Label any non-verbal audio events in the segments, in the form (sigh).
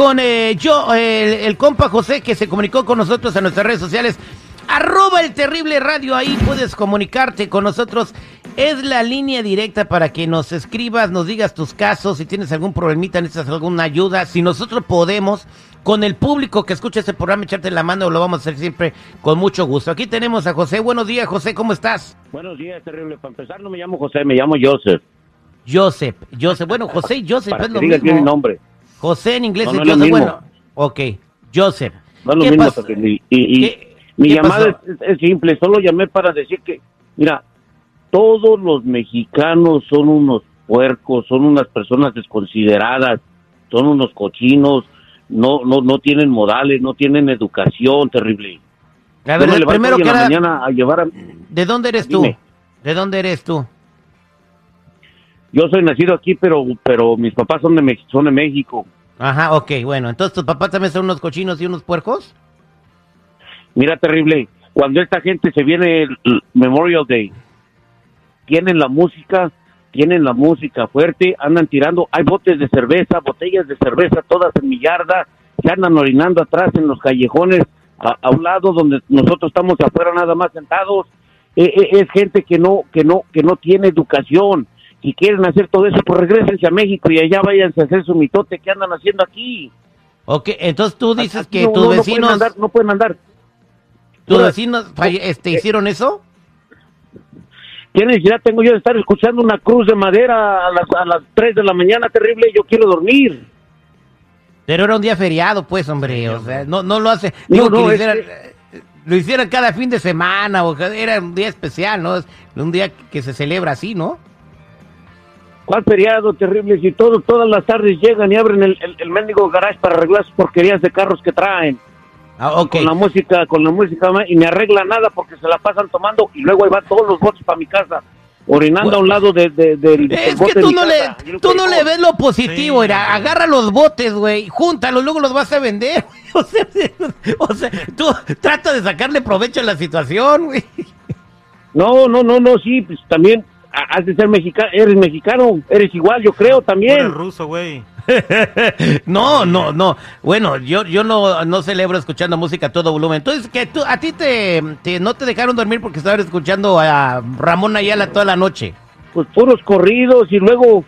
con eh, yo, el, el compa José, que se comunicó con nosotros en nuestras redes sociales. Arroba el terrible radio, ahí puedes comunicarte con nosotros. Es la línea directa para que nos escribas, nos digas tus casos, si tienes algún problemita, necesitas alguna ayuda. Si nosotros podemos, con el público que escucha este programa, echarte la mano, lo vamos a hacer siempre con mucho gusto. Aquí tenemos a José. Buenos días, José, ¿cómo estás? Buenos días, terrible. Para empezar, no me llamo José, me llamo Joseph. Joseph, Joseph. Bueno, José y Joseph Para es que lo digas bien mi mismo. nombre. José en inglés No, es Joseph. Bueno, ok, Joseph. No es lo ¿Qué mismo. Y, y ¿Qué- mi qué llamada es, es simple, solo llamé para decir que, mira, todos los mexicanos son unos puercos, son unas personas desconsideradas, son unos cochinos, no no no tienen modales, no tienen educación, terrible. A Yo ver, me levanto primero que la mañana a llevar a... ¿de dónde eres tú? Dime. ¿De dónde eres tú? Yo soy nacido aquí, pero pero mis papás son de, son de México. Ajá, ok, bueno. Entonces, ¿tus papás también son unos cochinos y unos puercos? Mira, terrible, cuando esta gente se viene el el Memorial Day, tienen la música, tienen la música fuerte, andan tirando, hay botes de cerveza, botellas de cerveza todas en mi yarda, se andan orinando atrás en los callejones, a, a un lado donde nosotros estamos afuera nada más sentados, Eh, eh, es gente que no, que no, que no tiene educación, si quieren hacer todo eso, pues regresense a México y allá váyanse a hacer su mitote que andan haciendo aquí. Ok, entonces tú dices Aquí que no- tus no- no pueden vecinos, andar, no pueden andar. tus vecinos este, hicieron eso. ¿Qué necesidad tengo yo de estar escuchando una cruz de madera a las, a las 3 de la mañana terrible? Yo quiero dormir. Pero era un día feriado, pues, hombre. O sea, no, no lo hace. No, Digo no, que hicieran, eh, lo hicieran cada fin de semana, o era un día especial, ¿no? Es un día que se celebra así, ¿no? ¿Cuál feriado terrible? Si todo, todas las tardes llegan y abren el, el, el mendigo garage para arreglar sus porquerías de carros que traen. Ah, ok. Con la música, con la música, y me arregla nada porque se la pasan tomando y luego ahí van todos los botes para mi casa, orinando Bueno. a un lado de, de- del- del Es bote que de tú no, casa. Le, tú no le ves lo positivo, Sí, era, agarra los botes, güey, júntalos, luego los vas a vender. (laughs) O sea, (laughs) o sea, tú trata de sacarle provecho a la situación, güey. No, no, no, no, sí, pues también has de ser mexicano, eres mexicano, eres igual, yo creo Tú eres también. ruso, güey. (laughs) No, no, no. Bueno, yo, yo no, no celebro escuchando música a todo volumen. Entonces, que tú, a ti te, te- no te dejaron dormir porque estabas escuchando a Ramón Ayala toda la noche. pues puros corridos y luego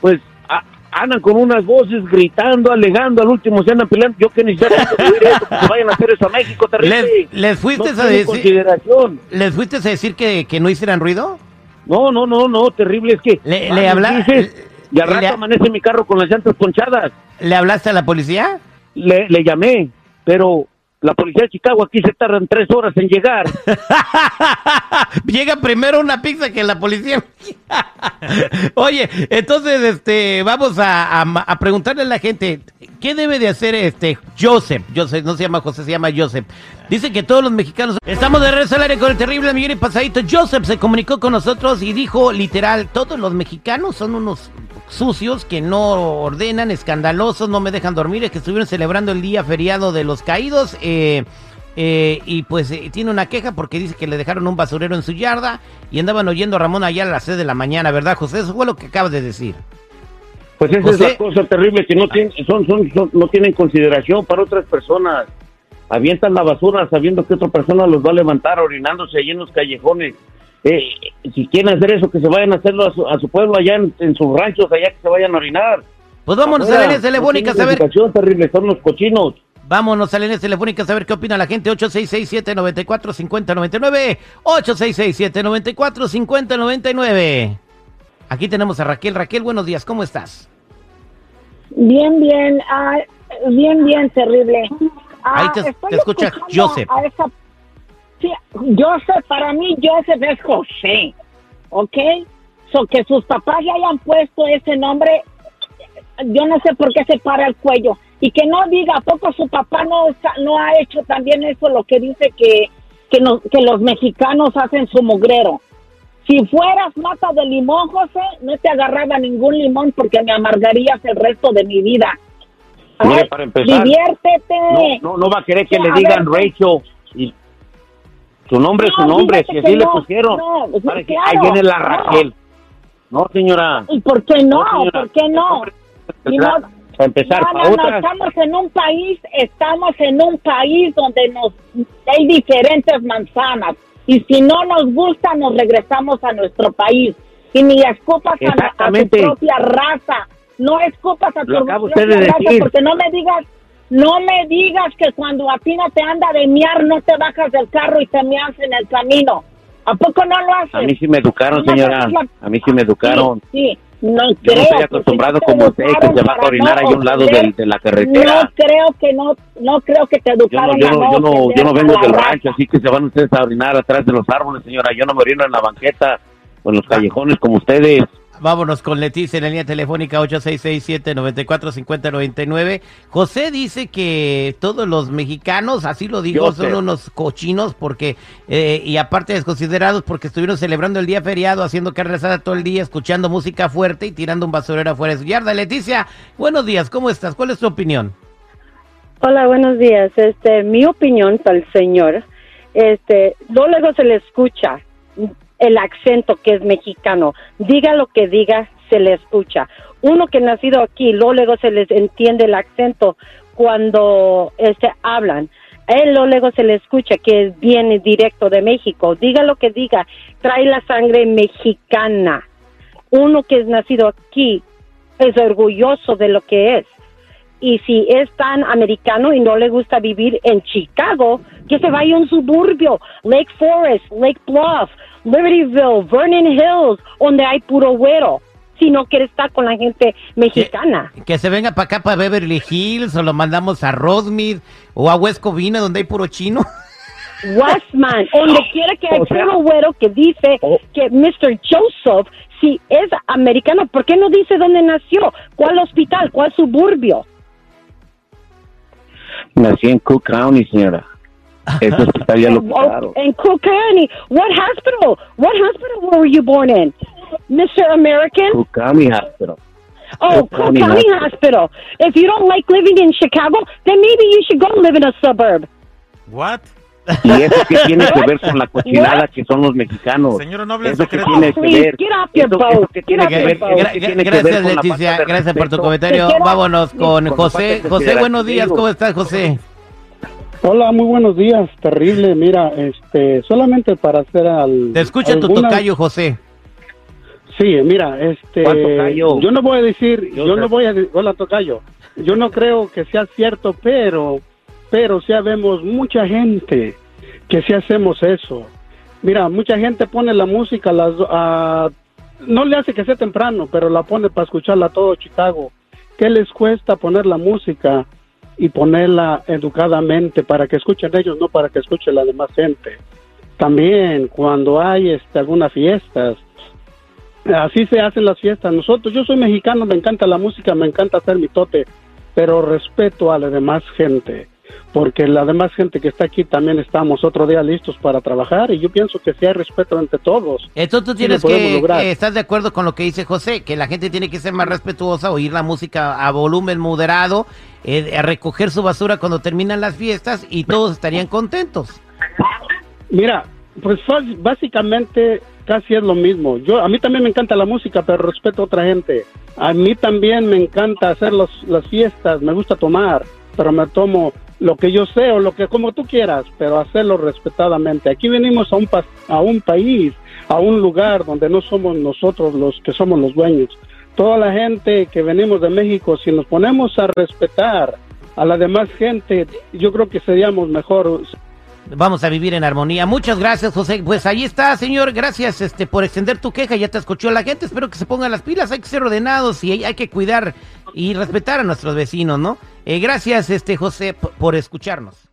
pues a- andan con unas voces gritando, alegando, al último se andan peleando. Yo que de oír eso, que vayan a hacer eso a México, (laughs) terrible. ¿Les, les fuiste no a decir, consideración. les fuiste a decir que, que no hicieran ruido? No, no, no, no, terrible es que Le- le habla- dices, y al le- rato amanece mi carro con las llantas ponchadas. ¿Le hablaste a la policía? Le, le llamé, pero la policía de Chicago aquí se tardan tres horas en llegar. (laughs) Llega primero una pizza que la policía. (laughs) Oye, entonces, este, vamos a, a- preguntarle a la gente, ¿qué debe de hacer este Joseph? Joseph, no se llama José, se llama Joseph. Dice que todos los mexicanos estamos de regreso al aire con el terrible Miguel y Pasadito. Joseph se comunicó con nosotros y dijo literal, todos los mexicanos son unos sucios que no ordenan, escandalosos, no me dejan dormir, es que estuvieron celebrando el día feriado de los caídos. eh, eh, y pues eh, tiene una queja porque dice que le dejaron un basurero en su yarda y andaban oyendo a Ramón allá a las 6 de la mañana, ¿verdad, José? Eso fue lo que acabas de decir. Pues esa José. es la cosa terrible, que no tienen, son, son, son- no tienen consideración para otras personas. Avientan la basura sabiendo que otra persona los va a levantar orinándose allí en los callejones. Eh, si quieren hacer eso, que se vayan a hacerlo a su, a su pueblo allá en, en sus ranchos, allá que se vayan a orinar. Pues vámonos a Afuera, la línea telefónica a no tienen saber. educación terrible, son los cochinos. Vámonos a la línea telefónica a saber qué opina la gente. 866-794-5099. 866-794-5099. Aquí tenemos a Raquel. Raquel, buenos días, ¿cómo estás? Bien, bien, ah, bien, bien, terrible. Ah, Ahí te- te escucha escuchando Joseph. a esa- Sí, Joseph, para mí Joseph es José, ¿ok? So que sus papás le hayan puesto ese nombre, yo no sé por qué se para el cuello. Y que no diga, ¿a poco su papá no, no ha hecho también eso, lo que dice que, que, no- que los mexicanos hacen su mugrero? Si fueras mata de limón, José, no te agarraba ningún limón porque me amargarías el resto de mi vida. Mire, para empezar, diviértete. No, no, no va a querer que Sí, le a digan ver, Rachel. Y su nombre es su No, nombre, si así le no, pusieron. no, Para que- claro, ahí viene la. Raquel. No, señora. ¿Y por qué no? ¿Por qué no? para empezar, No, para otras. estamos en un país, estamos en un país donde nos hay diferentes manzanas y si no nos gusta nos regresamos a nuestro país y ni escupas a, a tu propia raza, no escupas a tu propia raza porque no me digas, no me digas que cuando a ti no te anda de miar no te bajas del carro y te meas en el camino. ¿A poco no lo haces? A mí sí me educaron, señora. A mí sí me educaron. Sí, sí. No Yo no estoy acostumbrado como usted que se va a orinar no ahí a un lado de la carretera. No creo que no, no creo que te Yo no, educaron yo no, yo no, ofender yo no vengo del raza. rancho, así que se van ustedes a orinar atrás de los árboles, señora. Yo no me orino en la banqueta o en los callejones como ustedes. Vámonos con Leticia en la línea telefónica 8667-945099. José dice que todos los mexicanos, así lo dijo, Joseph. son unos cochinos porque, eh, y aparte desconsiderados porque estuvieron celebrando el día feriado, haciendo carne asada todo el día, escuchando música fuerte y tirando un basurero afuera de su yarda. Leticia, buenos días, ¿cómo estás? ¿Cuál es tu opinión? Hola, buenos días. Este, mi opinión para el señor, este, no luego se le escucha el acento que es mexicano. Diga lo que diga, se le escucha. Uno que nacido aquí, luego, se les entiende el acento cuando este hablan. Él luego se le escucha que viene directo de México. Diga lo que diga, trae la sangre mexicana. Uno que es nacido aquí es orgulloso de lo que es y si es tan americano y no le gusta vivir en Chicago, que se vaya a un suburbio, Lake Forest, Lake Bluff, Libertyville, Vernon Hills, donde hay puro güero, si no quiere estar con la gente mexicana. Que se venga para acá, para Beverly Hills, o lo mandamos a Rosemead o a West Covina, donde hay puro chino. (laughs) Westman, donde quiera que hay O sea- puro güero que dice Oh. que Mr. Joseph, si es americano, ¿por qué no dice dónde nació? ¿Cuál hospital? ¿Cuál suburbio? Nací en Cook County, señora. Eso estaría lo (laughs) Oh, claro. in Cook County. What hospital? What hospital were you born in? Mr. American? Cook County Hospital. Oh, Cook Cook County County Hospital. Hospital. If you don't like living in Chicago, then maybe you should go live in a suburb. What? ¿Y eso qué tiene que ver con la cochinada que son los mexicanos? Señora, no hable en Eso que tiene que ver. que que que que gracias, Leticia. de Gracias por tu comentario. Vámonos con José. de José, buenos días. ¿Cómo estás, José? Hola, muy buenos días. Terrible, mira, este, solamente para hacer al. Te escucha tu tocayo, José. Sí, mira, este, yo no voy a decir, Yo no voy a, de- hola tocayo, yo no creo que sea cierto, pero, pero sí vemos mucha gente que sí hacemos eso. Mira, mucha gente pone la música las, a- no le hace que sea temprano, pero la pone para escucharla todo Chicago. ¿Qué les cuesta poner la música y ponerla educadamente para que escuchen ellos, no para que escuche la demás gente? También cuando hay este, algunas fiestas, así se hacen las fiestas. Nosotros, yo soy mexicano, me encanta la música, me encanta hacer mi tote, pero respeto a la demás gente, porque la demás gente que está aquí también estamos otro día listos para trabajar y yo pienso que si hay respeto entre todos. Entonces tú tienes que, que- ¿estás de acuerdo con lo que dice José? Que la gente tiene que ser más respetuosa, oír la música a volumen moderado, eh, a recoger su basura cuando terminan las fiestas y todos estarían contentos. Mira, pues básicamente casi es lo mismo. Yo a mí también me encanta la música, pero respeto a otra gente. A mí también me encanta hacer los, las fiestas, me gusta tomar, pero me tomo lo que yo sé o lo que como tú quieras, pero hacerlo respetadamente. Aquí venimos a un pa- a un país, a un lugar donde no somos nosotros los que somos los dueños. Toda la gente que venimos de México, si nos ponemos a respetar a la demás gente, yo creo que seríamos mejor Vamos a vivir en armonía. Muchas gracias, José. Pues ahí está, señor. Gracias este, por extender tu queja. Ya te escuchó la gente. Espero que se pongan las pilas. Hay que ser ordenados y hay, que cuidar y respetar a nuestros vecinos, ¿no? Eh, gracias, este, José, por escucharnos.